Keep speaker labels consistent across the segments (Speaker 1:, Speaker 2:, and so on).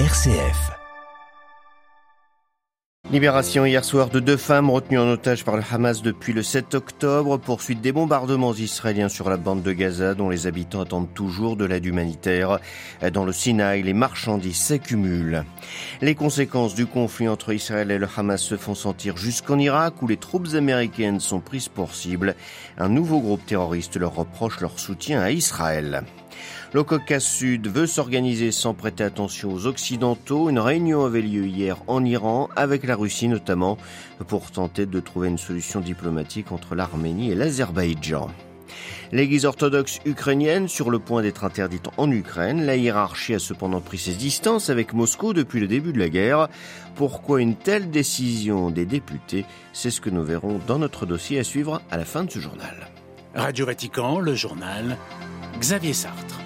Speaker 1: RCF. Libération hier soir de deux femmes retenues en otage par le Hamas depuis le 7 octobre. Poursuite des bombardements israéliens sur la bande de Gaza dont les habitants attendent toujours de l'aide humanitaire. Dans le Sinaï, les marchandises s'accumulent. Les conséquences du conflit entre Israël et le Hamas se font sentir jusqu'en Irak où les troupes américaines sont prises pour cible. Un nouveau groupe terroriste leur reproche leur soutien à Israël. Le Caucase Sud veut s'organiser sans prêter attention aux Occidentaux. Une réunion avait lieu hier en Iran, avec la Russie notamment, pour tenter de trouver une solution diplomatique entre l'Arménie et l'Azerbaïdjan. L'église orthodoxe ukrainienne sur le point d'être interdite en Ukraine, la hiérarchie a cependant pris ses distances avec Moscou depuis le début de la guerre. Pourquoi une telle décision des députés? C'est ce que nous verrons dans notre dossier à suivre à la fin de ce journal.
Speaker 2: Radio Vatican, le journal Xavier Sartre.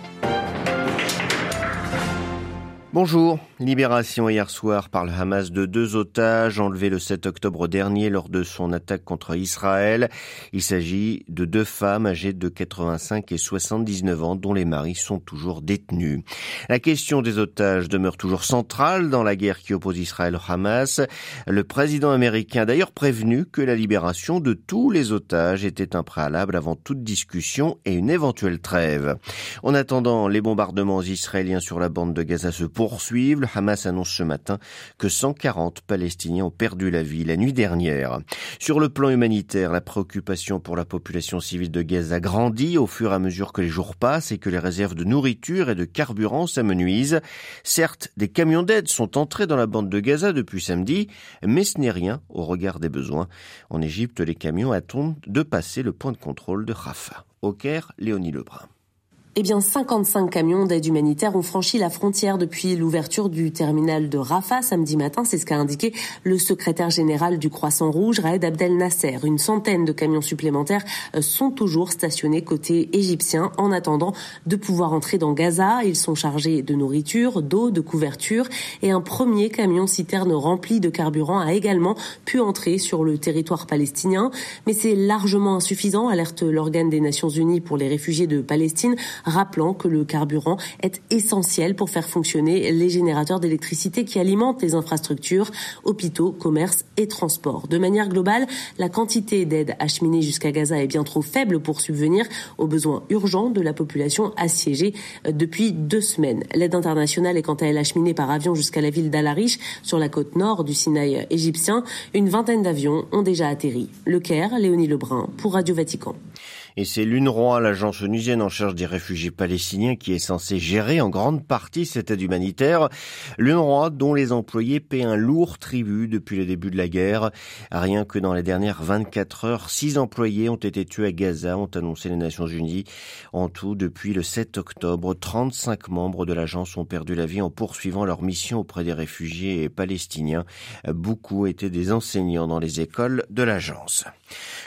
Speaker 1: Bonjour. Libération hier soir par le Hamas de deux otages enlevés le 7 octobre dernier lors de son attaque contre Israël. Il s'agit de deux femmes âgées de 85 et 79 ans dont les maris sont toujours détenus. La question des otages demeure toujours centrale dans la guerre qui oppose Israël au Hamas. Le président américain a d'ailleurs prévenu que la libération de tous les otages était un préalable avant toute discussion et une éventuelle trêve. En attendant, les bombardements israéliens sur la bande de Gaza se poursuivent. Le Hamas annonce ce matin que 140 Palestiniens ont perdu la vie la nuit dernière. Sur le plan humanitaire, la préoccupation pour la population civile de Gaza grandit au fur et à mesure que les jours passent et que les réserves de nourriture et de carburant s'amenuisent. Certes, des camions d'aide sont entrés dans la bande de Gaza depuis samedi, mais ce n'est rien au regard des besoins. En Égypte, les camions attendent de passer le point de contrôle de Rafah. Au Caire, Léonie Lebrun
Speaker 3: eh bien 55 camions d'aide humanitaire ont franchi la frontière depuis l'ouverture du terminal de Rafah samedi matin. C'est ce qu'a indiqué le secrétaire général du Croissant Rouge, Raed Abdel Nasser. Une centaine de camions supplémentaires euh, sont toujours stationnés côté égyptien en attendant de pouvoir entrer dans Gaza. Ils sont chargés de nourriture, d'eau, de couverture et un premier camion citerne rempli de carburant a également pu entrer sur le territoire palestinien. Mais c'est largement insuffisant, alerte l'organe des Nations Unies pour les réfugiés de Palestine rappelant que le carburant est essentiel pour faire fonctionner les générateurs d'électricité qui alimentent les infrastructures, hôpitaux, commerces et transports. De manière globale, la quantité d'aide acheminée jusqu'à Gaza est bien trop faible pour subvenir aux besoins urgents de la population assiégée depuis deux semaines. L'aide internationale est quant à elle acheminée par avion jusqu'à la ville d'Al-Arish, sur la côte nord du Sinaï égyptien. Une vingtaine d'avions ont déjà atterri. Le Caire, Léonie Lebrun, pour Radio Vatican.
Speaker 1: Et c'est l'UNRWA, l'agence onusienne en charge des réfugiés palestiniens, qui est censée gérer en grande partie cette aide humanitaire. L'UNRWA, dont les employés paient un lourd tribut depuis le début de la guerre. Rien que dans les dernières 24 heures, six employés ont été tués à Gaza, ont annoncé les Nations Unies. En tout, depuis le 7 octobre, 35 membres de l'agence ont perdu la vie en poursuivant leur mission auprès des réfugiés palestiniens. Beaucoup étaient des enseignants dans les écoles de l'agence.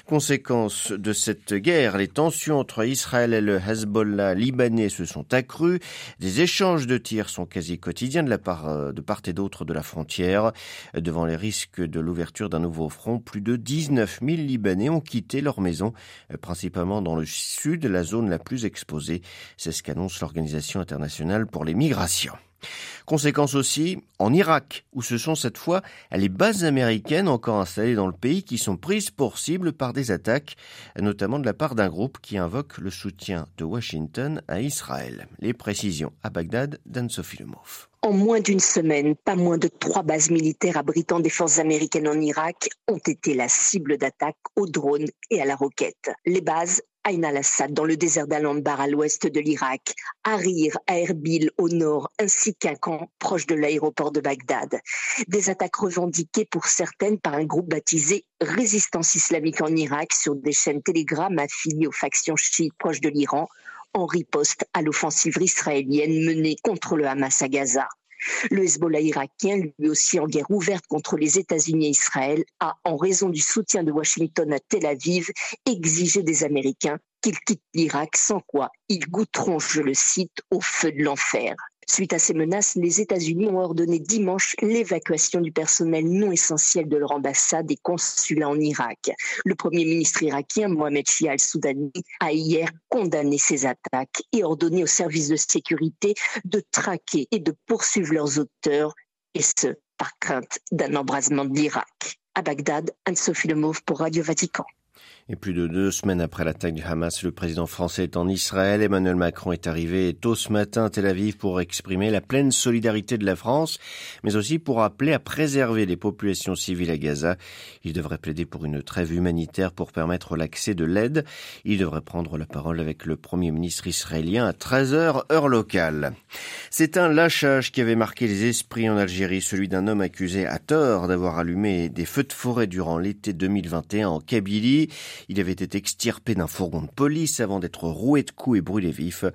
Speaker 1: Conséquence de cette guerre, les tensions entre Israël et le Hezbollah libanais se sont accrues. Des échanges de tirs sont quasi quotidiens de la part euh, de part et d'autre de la frontière. Devant les risques de l'ouverture d'un nouveau front, plus de 19 000 Libanais ont quitté leur maison, euh, principalement dans le sud, la zone la plus exposée. C'est ce qu'annonce l'Organisation internationale pour les migrations. Conséquence aussi en Irak, où ce sont cette fois les bases américaines encore installées dans le pays qui sont prises pour cible par des attaques, notamment de la part d'un groupe qui invoque le soutien de Washington à Israël. Les précisions à Bagdad d'Anne-Sophie.
Speaker 4: En moins d'une semaine, pas moins de trois bases militaires abritant des forces américaines en Irak ont été la cible d'attaques aux drones et à la roquette. Les bases Ain al-Assad dans le désert d'Al-Anbar à l'ouest de l'Irak, Harir à Erbil au nord, ainsi qu'un camp proche de l'aéroport de Bagdad. Des attaques revendiquées pour certaines par un groupe baptisé Résistance islamique en Irak sur des chaînes Telegram affiliées aux factions chiites proches de l'Iran, en riposte à l'offensive israélienne menée contre le Hamas à Gaza. Le Hezbollah irakien, lui aussi en guerre ouverte contre les États-Unis et Israël, a, en raison du soutien de Washington à Tel Aviv, exigé des Américains qu'ils quittent l'Irak, sans quoi ils goûteront, je le cite, au feu de l'enfer. Suite à ces menaces, les États-Unis ont ordonné dimanche l'évacuation du personnel non essentiel de leur ambassade et consulat en Irak. Le premier ministre irakien, Mohamed Shia al-Soudani, a hier condamné ces attaques et ordonné aux services de sécurité de traquer et de poursuivre leurs auteurs, et ce, par crainte d'un embrasement de l'Irak. À Bagdad, Anne-Sophie Lemauve pour Radio Vatican.
Speaker 1: Et plus de deux semaines après l'attaque du Hamas, le président français est en Israël. Emmanuel Macron est arrivé tôt ce matin à Tel Aviv pour exprimer la pleine solidarité de la France, mais aussi pour appeler à préserver les populations civiles à Gaza. Il devrait plaider pour une trêve humanitaire pour permettre l'accès de l'aide. Il devrait prendre la parole avec le premier ministre israélien à 13h heure locale. C'est un lâchage qui avait marqué les esprits en Algérie, celui d'un homme accusé à tort d'avoir allumé des feux de forêt durant l'été 2021 en Kabylie. Il avait été extirpé d'un fourgon de police avant d'être roué de coups et brûlé vif.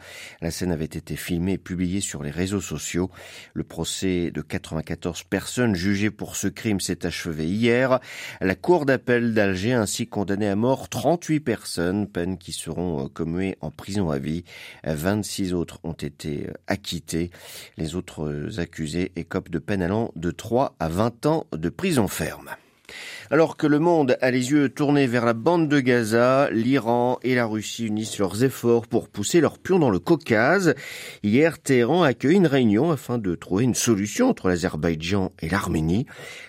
Speaker 1: La scène avait été filmée et publiée sur les réseaux sociaux. Le procès de 94 personnes jugées pour ce crime s'est achevé hier. La cour d'appel d'Alger a ainsi condamné à mort 38 personnes, peines qui seront commuées en prison à vie. 26 autres ont été Les autres accusés écopent de peine allant de 3 à 20 ans de prison ferme. Alors que le monde a les yeux tournés vers la bande de Gaza, l'Iran et la Russie unissent leurs efforts pour pousser leurs pions dans le Caucase. Hier, Téhéran a accueilli une réunion afin de trouver une solution entre l'Azerbaïdjan et l'Arménie.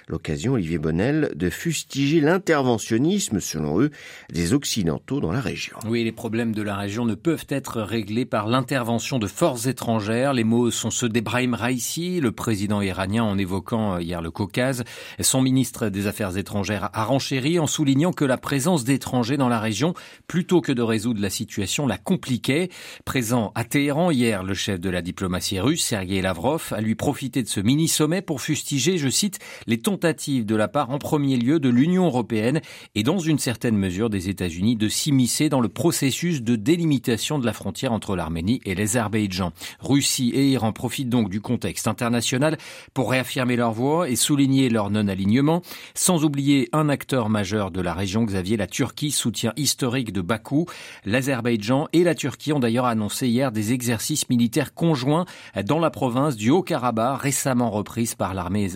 Speaker 1: L'occasion, Olivier Bonnel, de fustiger l'interventionnisme, selon eux, des Occidentaux dans la région.
Speaker 5: Oui, les problèmes de la région ne peuvent être réglés par l'intervention de forces étrangères. Les mots sont ceux d'Ebrahim Raisi, le président iranien, en évoquant hier le Caucase. Son ministre des Affaires étrangères a renchéri en soulignant que la présence d'étrangers dans la région, plutôt que de résoudre la situation, la compliquait. Présent à Téhéran hier, le chef de la diplomatie russe, Sergei Lavrov, a lui profité de ce mini-sommet pour fustiger, je cite, les tons tentative de la part en premier lieu de l'Union européenne et dans une certaine mesure des États-Unis de s'immiscer dans le processus de délimitation de la frontière entre l'Arménie et l'Azerbaïdjan. Russie et Iran profitent donc du contexte international pour réaffirmer leur voix et souligner leur non-alignement, sans oublier un acteur majeur de la région, Xavier, la Turquie, soutien historique de Bakou. L'Azerbaïdjan et la Turquie ont d'ailleurs annoncé hier des exercices militaires conjoints dans la province du Haut-Karabakh, récemment reprise par l'armée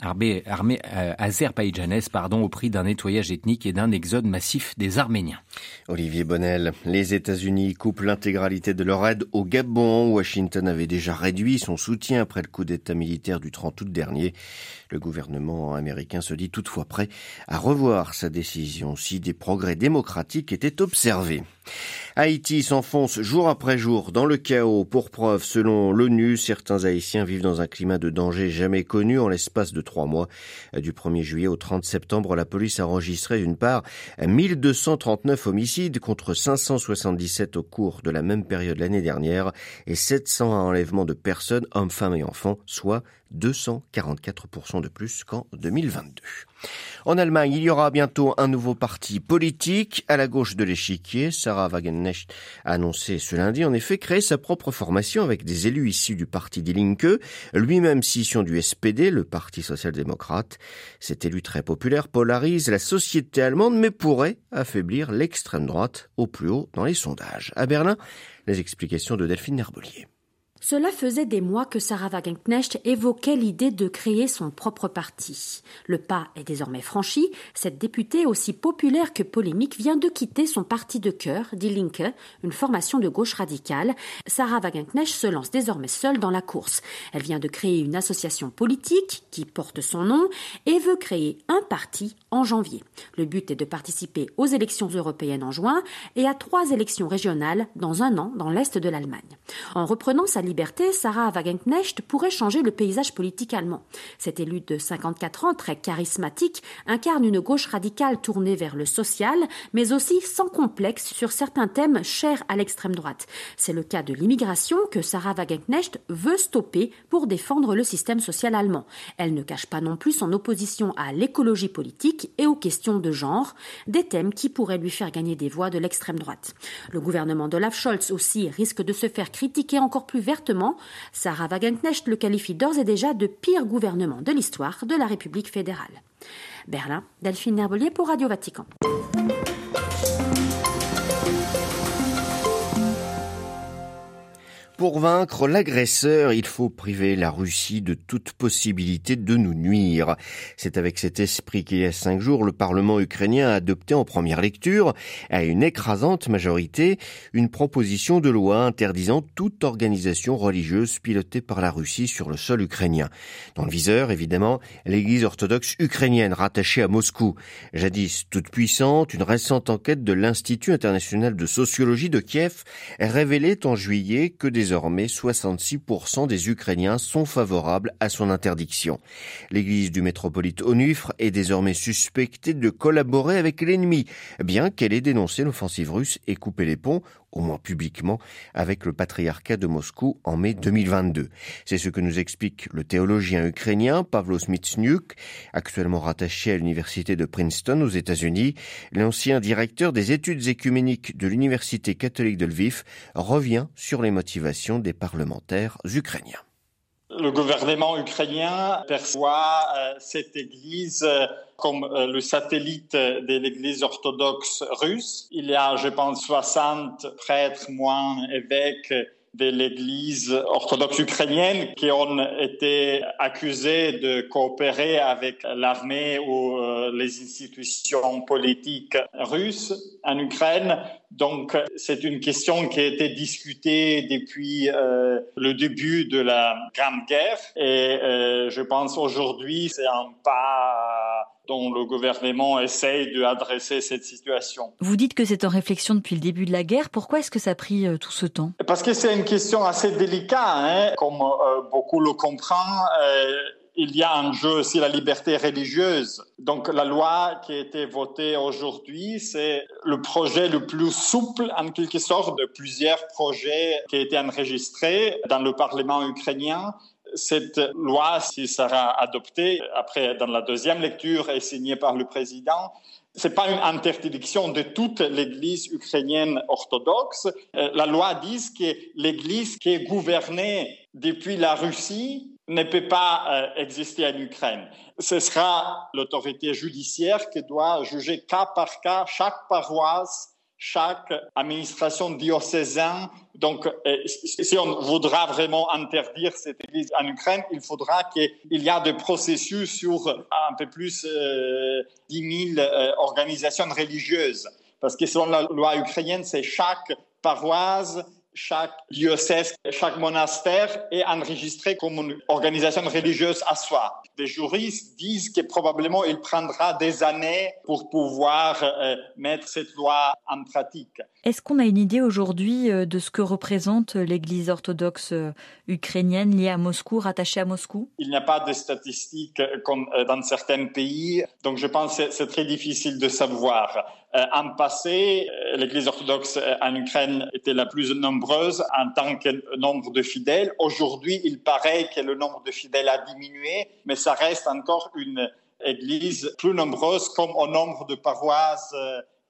Speaker 5: armée euh, azerbaïdjanaise pardon, au prix d'un nettoyage ethnique et d'un exode massif des Arméniens.
Speaker 1: Olivier Bonnel, les États-Unis coupent l'intégralité de leur aide au Gabon. Washington avait déjà réduit son soutien après le coup d'État militaire du 30 août dernier. Le gouvernement américain se dit toutefois prêt à revoir sa décision si des progrès démocratiques étaient observés. Haïti s'enfonce jour après jour dans le chaos. Pour preuve, selon l'ONU, certains Haïtiens vivent dans un climat de danger jamais connu en l'espace de trois mois. Du 1er juillet au 30 septembre, la police a enregistré d'une part 1239 homicides contre 577 au cours de la même période l'année dernière et 700 enlèvements de personnes, hommes, femmes et enfants, soit 244% de plus qu'en 2022. En Allemagne, il y aura bientôt un nouveau parti politique à la gauche de l'échiquier. Sarah Wagenknecht a annoncé ce lundi en effet créer sa propre formation avec des élus issus du parti Die Linke, lui-même scission du SPD, le parti social-démocrate. Cet élu très populaire polarise la société allemande mais pourrait affaiblir l'extrême droite au plus haut dans les sondages. À Berlin, les explications de Delphine Herbelier.
Speaker 6: Cela faisait des mois que Sarah Wagenknecht évoquait l'idée de créer son propre parti. Le pas est désormais franchi. Cette députée aussi populaire que polémique vient de quitter son parti de cœur, Die Linke, une formation de gauche radicale. Sarah Wagenknecht se lance désormais seule dans la course. Elle vient de créer une association politique qui porte son nom et veut créer un parti en janvier. Le but est de participer aux élections européennes en juin et à trois élections régionales dans un an dans l'est de l'Allemagne. En reprenant sa liberté, Sarah Wagenknecht pourrait changer le paysage politique allemand. Cette élue de 54 ans, très charismatique, incarne une gauche radicale tournée vers le social, mais aussi sans complexe sur certains thèmes chers à l'extrême droite. C'est le cas de l'immigration que Sarah Wagenknecht veut stopper pour défendre le système social allemand. Elle ne cache pas non plus son opposition à l'écologie politique et aux questions de genre, des thèmes qui pourraient lui faire gagner des voix de l'extrême droite. Le gouvernement d'Olaf Scholz aussi risque de se faire critiquer encore plus vertement Sarah Wagenknecht le qualifie d'ores et déjà de pire gouvernement de l'histoire de la République fédérale. Berlin, Delphine Herbelier pour Radio Vatican.
Speaker 1: Pour vaincre l'agresseur, il faut priver la Russie de toute possibilité de nous nuire. C'est avec cet esprit qu'il y a cinq jours, le Parlement ukrainien a adopté en première lecture, à une écrasante majorité, une proposition de loi interdisant toute organisation religieuse pilotée par la Russie sur le sol ukrainien. Dans le viseur, évidemment, l'église orthodoxe ukrainienne rattachée à Moscou. Jadis toute puissante, une récente enquête de l'Institut international de sociologie de Kiev révélait en juillet que des désormais 66% des Ukrainiens sont favorables à son interdiction. L'église du métropolite Onufre est désormais suspectée de collaborer avec l'ennemi, bien qu'elle ait dénoncé l'offensive russe et coupé les ponts au moins publiquement, avec le patriarcat de Moscou en mai 2022. C'est ce que nous explique le théologien ukrainien Pavlo Smitsnyuk, actuellement rattaché à l'université de Princeton aux États-Unis. L'ancien directeur des études écuméniques de l'université catholique de Lviv revient sur les motivations des parlementaires ukrainiens.
Speaker 7: Le gouvernement ukrainien perçoit euh, cette église euh, comme euh, le satellite de l'église orthodoxe russe. Il y a, je pense, 60 prêtres, moines, évêques de l'Église orthodoxe ukrainienne qui ont été accusés de coopérer avec l'armée ou euh, les institutions politiques russes en Ukraine. Donc, c'est une question qui a été discutée depuis euh, le début de la Grande Guerre et euh, je pense aujourd'hui c'est un pas dont le gouvernement essaye d'adresser cette situation.
Speaker 8: Vous dites que c'est en réflexion depuis le début de la guerre. Pourquoi est-ce que ça a pris euh, tout ce temps?
Speaker 7: Parce que c'est une question assez délicate, hein. comme euh, beaucoup le comprennent. Euh, il y a en jeu aussi la liberté religieuse. Donc la loi qui a été votée aujourd'hui, c'est le projet le plus souple en quelque sorte de plusieurs projets qui ont été enregistrés dans le Parlement ukrainien cette loi, si sera adoptée après dans la deuxième lecture et signée par le président, c'est pas une interdiction de toute l'Église ukrainienne orthodoxe. Euh, la loi dit que l'Église qui est gouvernée depuis la Russie ne peut pas euh, exister en Ukraine. Ce sera l'autorité judiciaire qui doit juger cas par cas chaque paroisse chaque administration diocésaine. Donc, euh, si on voudra vraiment interdire cette église en Ukraine, il faudra qu'il y ait des processus sur un peu plus de 10 000 organisations religieuses. Parce que selon la loi ukrainienne, c'est chaque paroisse chaque diocèse, chaque monastère est enregistré comme une organisation religieuse à soi. Des juristes disent que probablement il prendra des années pour pouvoir euh, mettre cette loi en pratique.
Speaker 8: Est-ce qu'on a une idée aujourd'hui euh, de ce que représente l'Église orthodoxe euh, ukrainienne liée à Moscou, rattachée à Moscou?
Speaker 7: Il n'y a pas de statistiques comme dans certains pays, donc je pense que c'est très difficile de savoir. En passé, l'Église orthodoxe en Ukraine était la plus nombreuse en tant que nombre de fidèles. Aujourd'hui, il paraît que le nombre de fidèles a diminué, mais ça reste encore une église plus nombreuse comme au nombre de paroisses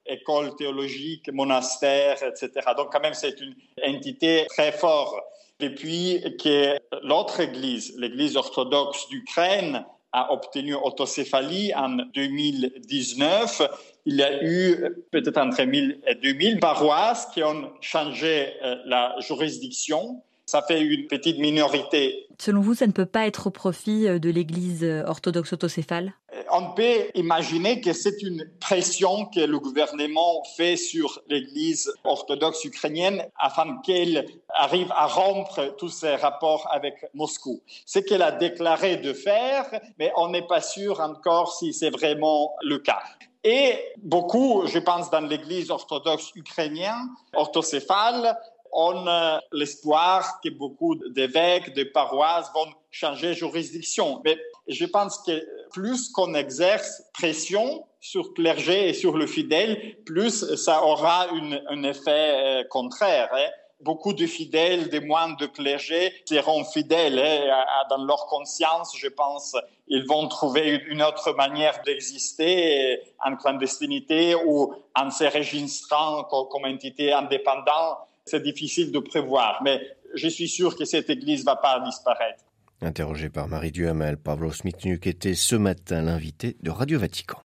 Speaker 7: écoles théologiques, monastères, etc. Donc quand même, c'est une entité très forte. Depuis que l'autre église, l'église orthodoxe d'Ukraine, a obtenu autocéphalie en 2019, il y a eu peut-être entre 1000 et 2000 paroisses qui ont changé euh, la juridiction ça fait une petite minorité.
Speaker 8: Selon vous, ça ne peut pas être au profit euh, de l'Église euh, orthodoxe autocéphale?
Speaker 7: On peut imaginer que c'est une pression que le gouvernement fait sur l'Église orthodoxe ukrainienne afin qu'elle arrive à rompre tous ses rapports avec Moscou. Ce qu'elle a déclaré de faire, mais on n'est pas sûr encore si c'est vraiment le cas. Et beaucoup, je pense, dans l'Église orthodoxe ukrainienne, orthocéphale, on a l'espoir que beaucoup d'évêques, de paroisses vont changer juridiction. Mais je pense que plus qu'on exerce pression sur le clergé et sur le fidèle, plus ça aura un effet euh, contraire. Hein. Beaucoup de fidèles, des moines de clergé seront fidèles hein, dans leur conscience, je pense. Ils vont trouver une autre manière d'exister en clandestinité ou en se registrant comme entité indépendante c'est difficile de prévoir, mais je suis sûr que cette église va pas disparaître.
Speaker 1: Interrogé par Marie Duhamel, Pavlo Smithnuk était ce matin l'invité de Radio Vatican.